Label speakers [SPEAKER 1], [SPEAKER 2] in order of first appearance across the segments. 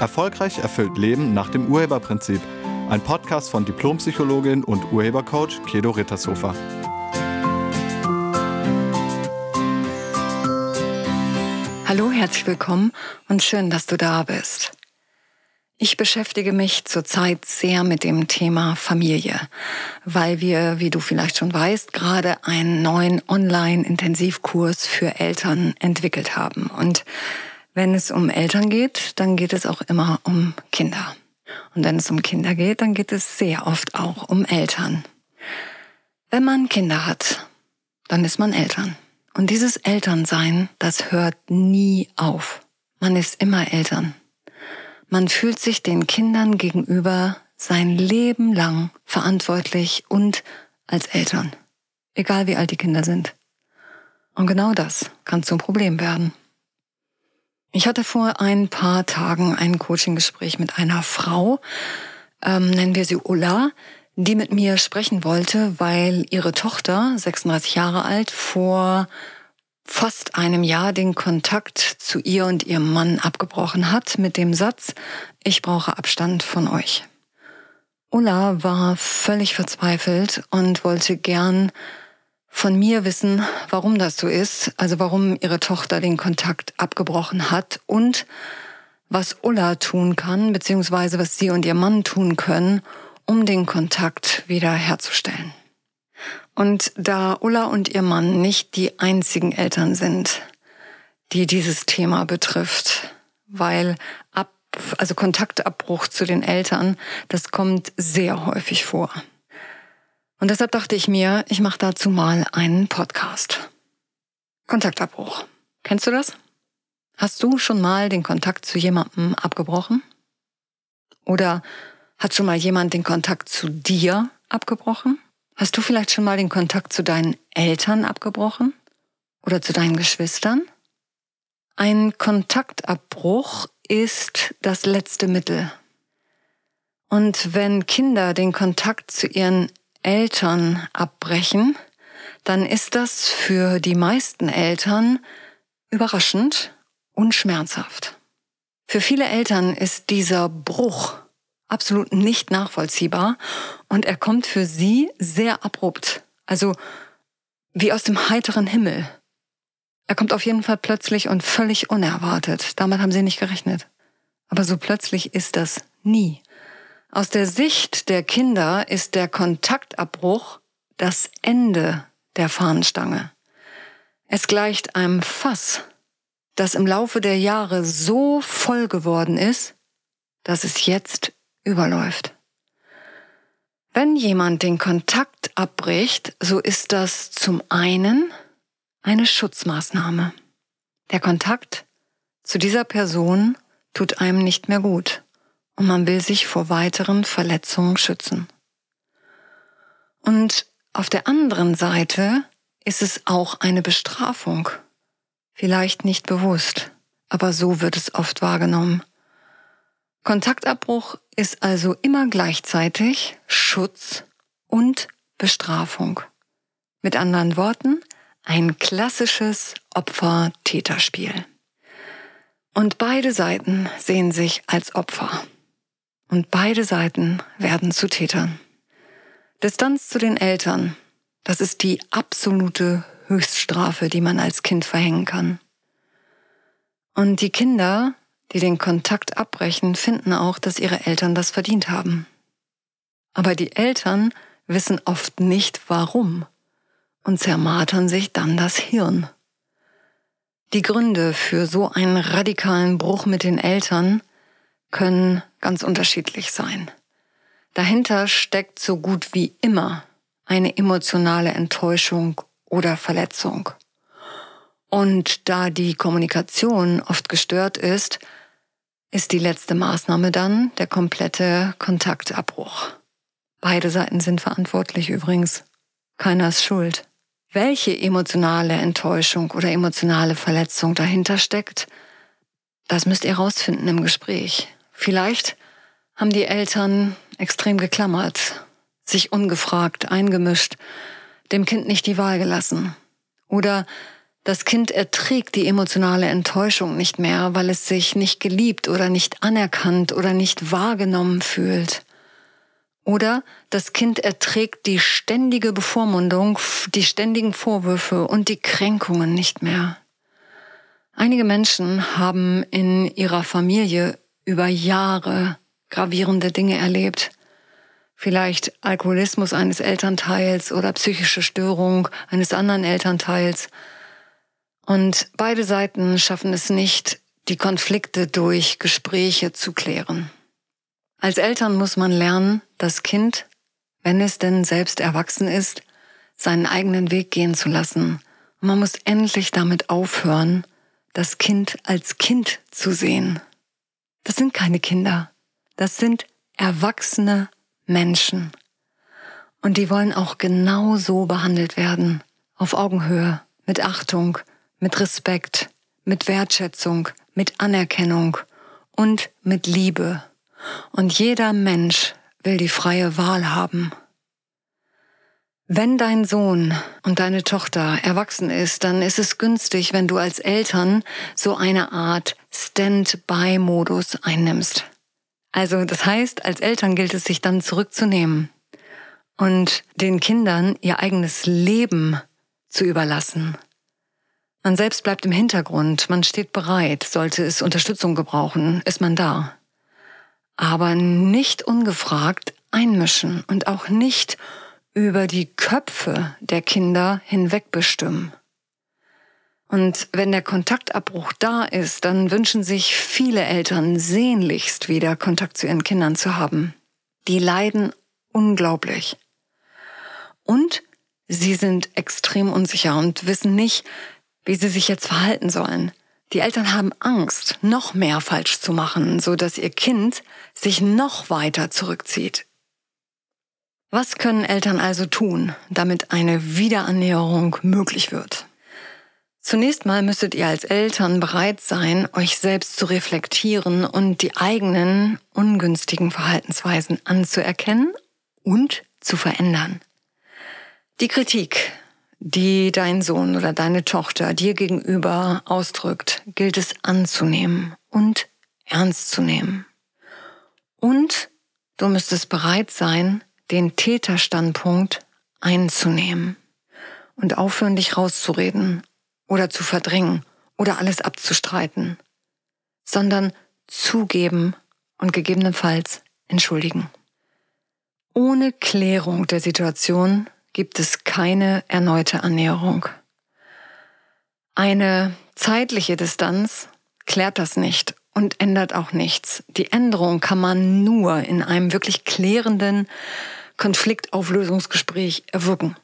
[SPEAKER 1] Erfolgreich erfüllt Leben nach dem Urheberprinzip. Ein Podcast von Diplompsychologin und Urhebercoach Kedo Rittershofer.
[SPEAKER 2] Hallo, herzlich willkommen und schön, dass du da bist. Ich beschäftige mich zurzeit sehr mit dem Thema Familie, weil wir, wie du vielleicht schon weißt, gerade einen neuen Online-Intensivkurs für Eltern entwickelt haben. Und wenn es um Eltern geht, dann geht es auch immer um Kinder. Und wenn es um Kinder geht, dann geht es sehr oft auch um Eltern. Wenn man Kinder hat, dann ist man Eltern. Und dieses Elternsein, das hört nie auf. Man ist immer Eltern. Man fühlt sich den Kindern gegenüber sein Leben lang verantwortlich und als Eltern. Egal wie alt die Kinder sind. Und genau das kann zum Problem werden. Ich hatte vor ein paar Tagen ein Coaching-Gespräch mit einer Frau, ähm, nennen wir sie Ulla, die mit mir sprechen wollte, weil ihre Tochter, 36 Jahre alt, vor fast einem Jahr den Kontakt zu ihr und ihrem Mann abgebrochen hat mit dem Satz, ich brauche Abstand von euch. Ulla war völlig verzweifelt und wollte gern von mir wissen, warum das so ist, also warum ihre Tochter den Kontakt abgebrochen hat und was Ulla tun kann, beziehungsweise was sie und ihr Mann tun können, um den Kontakt wieder herzustellen. Und da Ulla und ihr Mann nicht die einzigen Eltern sind, die dieses Thema betrifft, weil ab, also Kontaktabbruch zu den Eltern, das kommt sehr häufig vor. Und deshalb dachte ich mir, ich mache dazu mal einen Podcast. Kontaktabbruch. Kennst du das? Hast du schon mal den Kontakt zu jemandem abgebrochen? Oder hat schon mal jemand den Kontakt zu dir abgebrochen? Hast du vielleicht schon mal den Kontakt zu deinen Eltern abgebrochen? Oder zu deinen Geschwistern? Ein Kontaktabbruch ist das letzte Mittel. Und wenn Kinder den Kontakt zu ihren Eltern abbrechen, dann ist das für die meisten Eltern überraschend und schmerzhaft. Für viele Eltern ist dieser Bruch absolut nicht nachvollziehbar und er kommt für sie sehr abrupt, also wie aus dem heiteren Himmel. Er kommt auf jeden Fall plötzlich und völlig unerwartet. Damit haben sie nicht gerechnet. Aber so plötzlich ist das nie. Aus der Sicht der Kinder ist der Kontaktabbruch das Ende der Fahnenstange. Es gleicht einem Fass, das im Laufe der Jahre so voll geworden ist, dass es jetzt überläuft. Wenn jemand den Kontakt abbricht, so ist das zum einen eine Schutzmaßnahme. Der Kontakt zu dieser Person tut einem nicht mehr gut und man will sich vor weiteren Verletzungen schützen. Und auf der anderen Seite ist es auch eine Bestrafung. Vielleicht nicht bewusst, aber so wird es oft wahrgenommen. Kontaktabbruch ist also immer gleichzeitig Schutz und Bestrafung. Mit anderen Worten, ein klassisches Opfer-Täterspiel. Und beide Seiten sehen sich als Opfer. Und beide Seiten werden zu Tätern. Distanz zu den Eltern, das ist die absolute Höchststrafe, die man als Kind verhängen kann. Und die Kinder, die den Kontakt abbrechen, finden auch, dass ihre Eltern das verdient haben. Aber die Eltern wissen oft nicht warum und zermartern sich dann das Hirn. Die Gründe für so einen radikalen Bruch mit den Eltern können ganz unterschiedlich sein. Dahinter steckt so gut wie immer eine emotionale Enttäuschung oder Verletzung. Und da die Kommunikation oft gestört ist, ist die letzte Maßnahme dann der komplette Kontaktabbruch. Beide Seiten sind verantwortlich übrigens. Keiner ist schuld. Welche emotionale Enttäuschung oder emotionale Verletzung dahinter steckt, das müsst ihr rausfinden im Gespräch. Vielleicht haben die Eltern extrem geklammert, sich ungefragt eingemischt, dem Kind nicht die Wahl gelassen. Oder Das Kind erträgt die emotionale Enttäuschung nicht mehr, weil es sich nicht geliebt oder nicht anerkannt oder nicht wahrgenommen fühlt. Oder das Kind erträgt die ständige Bevormundung, die ständigen Vorwürfe und die Kränkungen nicht mehr. Einige Menschen haben in ihrer Familie über Jahre gravierende Dinge erlebt. Vielleicht Alkoholismus eines Elternteils oder psychische Störung eines anderen Elternteils. Und beide Seiten schaffen es nicht, die Konflikte durch Gespräche zu klären. Als Eltern muss man lernen, das Kind, wenn es denn selbst erwachsen ist, seinen eigenen Weg gehen zu lassen. Und man muss endlich damit aufhören, das Kind als Kind zu sehen. Das sind keine Kinder. Das sind erwachsene Menschen. Und die wollen auch genau so behandelt werden. Auf Augenhöhe, mit Achtung, mit Respekt, mit Wertschätzung, mit Anerkennung und mit Liebe. Und jeder Mensch will die freie Wahl haben. Wenn dein Sohn und deine Tochter erwachsen ist, dann ist es günstig, wenn du als Eltern so eine Art Stand-by-Modus einnimmst. Also das heißt, als Eltern gilt es sich dann zurückzunehmen und den Kindern ihr eigenes Leben zu überlassen. Man selbst bleibt im Hintergrund, man steht bereit, sollte es Unterstützung gebrauchen, ist man da. Aber nicht ungefragt einmischen und auch nicht über die Köpfe der Kinder hinweg bestimmen. Und wenn der Kontaktabbruch da ist, dann wünschen sich viele Eltern sehnlichst wieder Kontakt zu ihren Kindern zu haben. Die leiden unglaublich. Und sie sind extrem unsicher und wissen nicht, wie sie sich jetzt verhalten sollen. Die Eltern haben Angst, noch mehr falsch zu machen, so dass ihr Kind sich noch weiter zurückzieht was können Eltern also tun, damit eine Wiederannäherung möglich wird? Zunächst mal müsstet ihr als Eltern bereit sein, euch selbst zu reflektieren und die eigenen ungünstigen Verhaltensweisen anzuerkennen und zu verändern. Die Kritik, die dein Sohn oder deine Tochter dir gegenüber ausdrückt, gilt es anzunehmen und ernst zu nehmen. Und du müsstest bereit sein, den Täterstandpunkt einzunehmen und aufhören, dich rauszureden oder zu verdrängen oder alles abzustreiten, sondern zugeben und gegebenenfalls entschuldigen. Ohne Klärung der Situation gibt es keine erneute Annäherung. Eine zeitliche Distanz klärt das nicht und ändert auch nichts. Die Änderung kann man nur in einem wirklich klärenden, Konfliktauflösungsgespräch erwirken.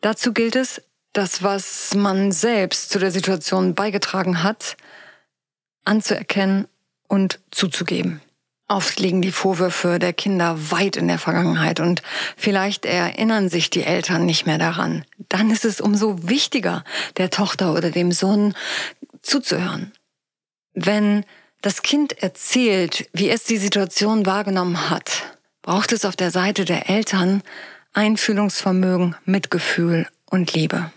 [SPEAKER 2] Dazu gilt es, das, was man selbst zu der Situation beigetragen hat, anzuerkennen und zuzugeben. Oft liegen die Vorwürfe der Kinder weit in der Vergangenheit und vielleicht erinnern sich die Eltern nicht mehr daran. Dann ist es umso wichtiger, der Tochter oder dem Sohn zuzuhören. Wenn das Kind erzählt, wie es die Situation wahrgenommen hat, braucht es auf der Seite der Eltern Einfühlungsvermögen, Mitgefühl und Liebe.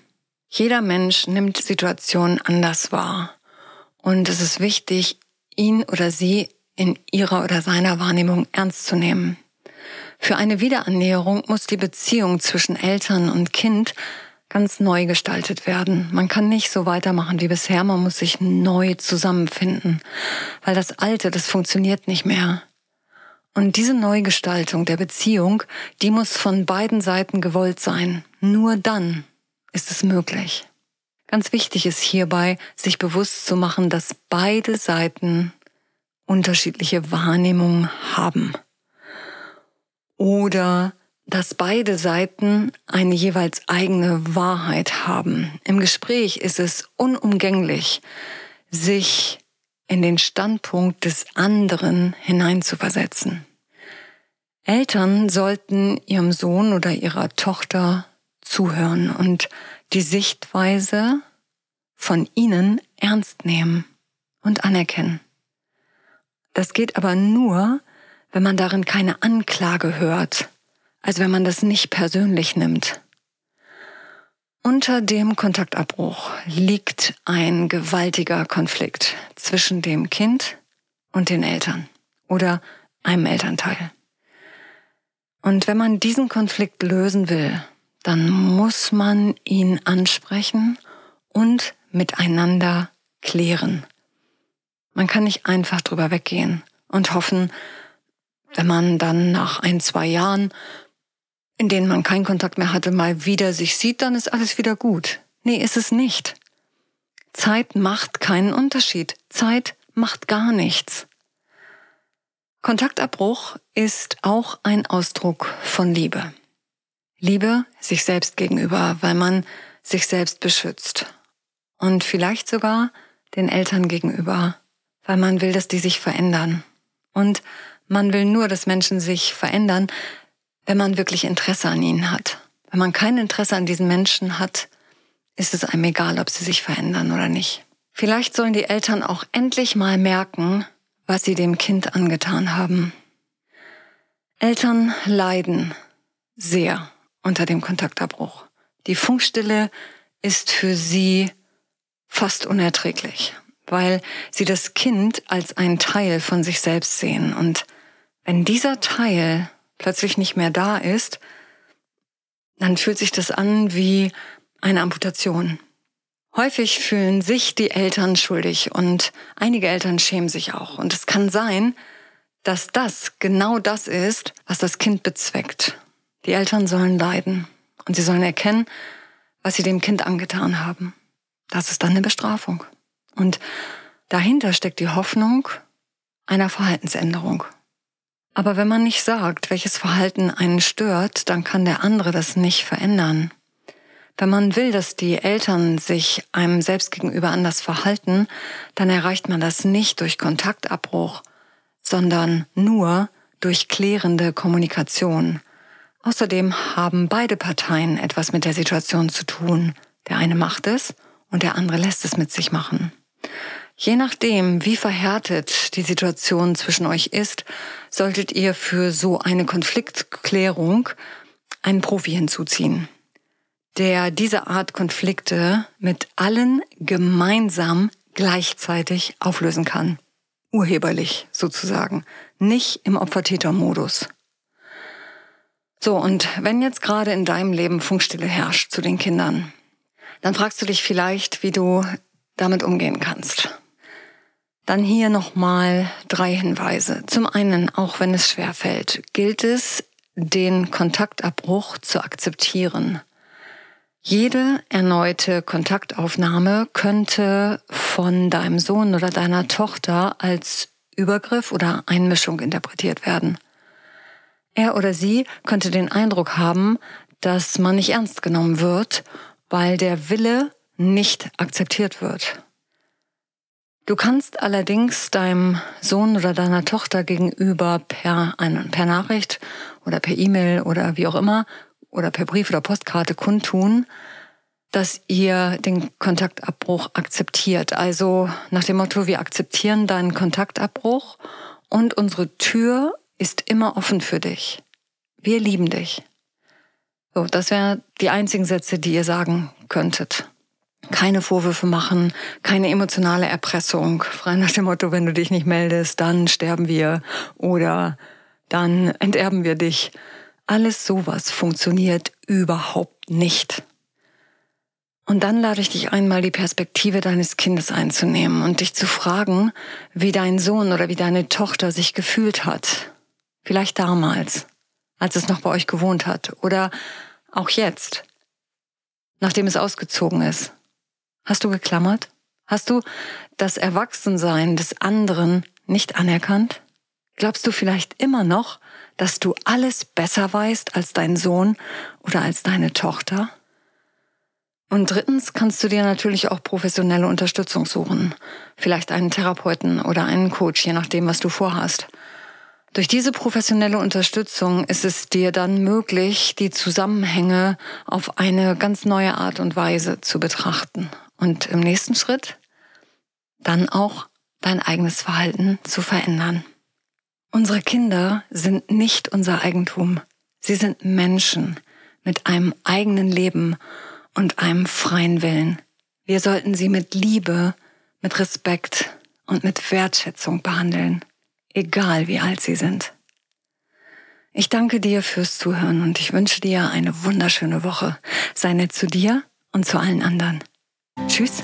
[SPEAKER 2] Jeder Mensch nimmt Situationen anders wahr. Und es ist wichtig, ihn oder sie in ihrer oder seiner Wahrnehmung ernst zu nehmen. Für eine Wiederannäherung muss die Beziehung zwischen Eltern und Kind ganz neu gestaltet werden. Man kann nicht so weitermachen wie bisher, man muss sich neu zusammenfinden, weil das Alte, das funktioniert nicht mehr. Und diese Neugestaltung der Beziehung, die muss von beiden Seiten gewollt sein. Nur dann ist es möglich. Ganz wichtig ist hierbei, sich bewusst zu machen, dass beide Seiten unterschiedliche Wahrnehmungen haben. Oder dass beide Seiten eine jeweils eigene Wahrheit haben. Im Gespräch ist es unumgänglich, sich in den Standpunkt des anderen hineinzuversetzen. Eltern sollten ihrem Sohn oder ihrer Tochter zuhören und die Sichtweise von ihnen ernst nehmen und anerkennen. Das geht aber nur, wenn man darin keine Anklage hört, also wenn man das nicht persönlich nimmt. Unter dem Kontaktabbruch liegt ein gewaltiger Konflikt zwischen dem Kind und den Eltern oder einem Elternteil. Und wenn man diesen Konflikt lösen will, dann muss man ihn ansprechen und miteinander klären. Man kann nicht einfach drüber weggehen und hoffen, wenn man dann nach ein, zwei Jahren, in denen man keinen Kontakt mehr hatte, mal wieder sich sieht, dann ist alles wieder gut. Nee, ist es nicht. Zeit macht keinen Unterschied. Zeit macht gar nichts. Kontaktabbruch ist auch ein Ausdruck von Liebe. Liebe sich selbst gegenüber, weil man sich selbst beschützt. Und vielleicht sogar den Eltern gegenüber, weil man will, dass die sich verändern. Und man will nur, dass Menschen sich verändern, wenn man wirklich Interesse an ihnen hat. Wenn man kein Interesse an diesen Menschen hat, ist es einem egal, ob sie sich verändern oder nicht. Vielleicht sollen die Eltern auch endlich mal merken, was sie dem Kind angetan haben. Eltern leiden sehr unter dem Kontaktabbruch. Die Funkstille ist für sie fast unerträglich, weil sie das Kind als ein Teil von sich selbst sehen. Und wenn dieser Teil plötzlich nicht mehr da ist, dann fühlt sich das an wie eine Amputation. Häufig fühlen sich die Eltern schuldig und einige Eltern schämen sich auch. Und es kann sein, dass das genau das ist, was das Kind bezweckt. Die Eltern sollen leiden und sie sollen erkennen, was sie dem Kind angetan haben. Das ist dann eine Bestrafung. Und dahinter steckt die Hoffnung einer Verhaltensänderung. Aber wenn man nicht sagt, welches Verhalten einen stört, dann kann der andere das nicht verändern. Wenn man will, dass die Eltern sich einem selbst gegenüber anders verhalten, dann erreicht man das nicht durch Kontaktabbruch, sondern nur durch klärende Kommunikation. Außerdem haben beide Parteien etwas mit der Situation zu tun. Der eine macht es und der andere lässt es mit sich machen. Je nachdem, wie verhärtet die Situation zwischen euch ist, solltet ihr für so eine Konfliktklärung einen Profi hinzuziehen der diese Art Konflikte mit allen gemeinsam gleichzeitig auflösen kann. Urheberlich sozusagen, nicht im Opfer-Täter-Modus. So, und wenn jetzt gerade in deinem Leben Funkstille herrscht zu den Kindern, dann fragst du dich vielleicht, wie du damit umgehen kannst. Dann hier nochmal drei Hinweise. Zum einen, auch wenn es schwer fällt, gilt es, den Kontaktabbruch zu akzeptieren. Jede erneute Kontaktaufnahme könnte von deinem Sohn oder deiner Tochter als Übergriff oder Einmischung interpretiert werden. Er oder sie könnte den Eindruck haben, dass man nicht ernst genommen wird, weil der Wille nicht akzeptiert wird. Du kannst allerdings deinem Sohn oder deiner Tochter gegenüber per, per Nachricht oder per E-Mail oder wie auch immer oder per Brief oder Postkarte kundtun, dass ihr den Kontaktabbruch akzeptiert. Also nach dem Motto, wir akzeptieren deinen Kontaktabbruch und unsere Tür ist immer offen für dich. Wir lieben dich. So, das wären die einzigen Sätze, die ihr sagen könntet. Keine Vorwürfe machen, keine emotionale Erpressung. Frei nach dem Motto, wenn du dich nicht meldest, dann sterben wir oder dann enterben wir dich. Alles sowas funktioniert überhaupt nicht. Und dann lade ich dich einmal die Perspektive deines Kindes einzunehmen und dich zu fragen, wie dein Sohn oder wie deine Tochter sich gefühlt hat. Vielleicht damals, als es noch bei euch gewohnt hat oder auch jetzt, nachdem es ausgezogen ist. Hast du geklammert? Hast du das Erwachsensein des anderen nicht anerkannt? Glaubst du vielleicht immer noch, dass du alles besser weißt als dein Sohn oder als deine Tochter? Und drittens kannst du dir natürlich auch professionelle Unterstützung suchen. Vielleicht einen Therapeuten oder einen Coach, je nachdem, was du vorhast. Durch diese professionelle Unterstützung ist es dir dann möglich, die Zusammenhänge auf eine ganz neue Art und Weise zu betrachten. Und im nächsten Schritt dann auch dein eigenes Verhalten zu verändern. Unsere Kinder sind nicht unser Eigentum. Sie sind Menschen mit einem eigenen Leben und einem freien Willen. Wir sollten sie mit Liebe, mit Respekt und mit Wertschätzung behandeln, egal wie alt sie sind. Ich danke dir fürs Zuhören und ich wünsche dir eine wunderschöne Woche. Sei nett zu dir und zu allen anderen. Tschüss.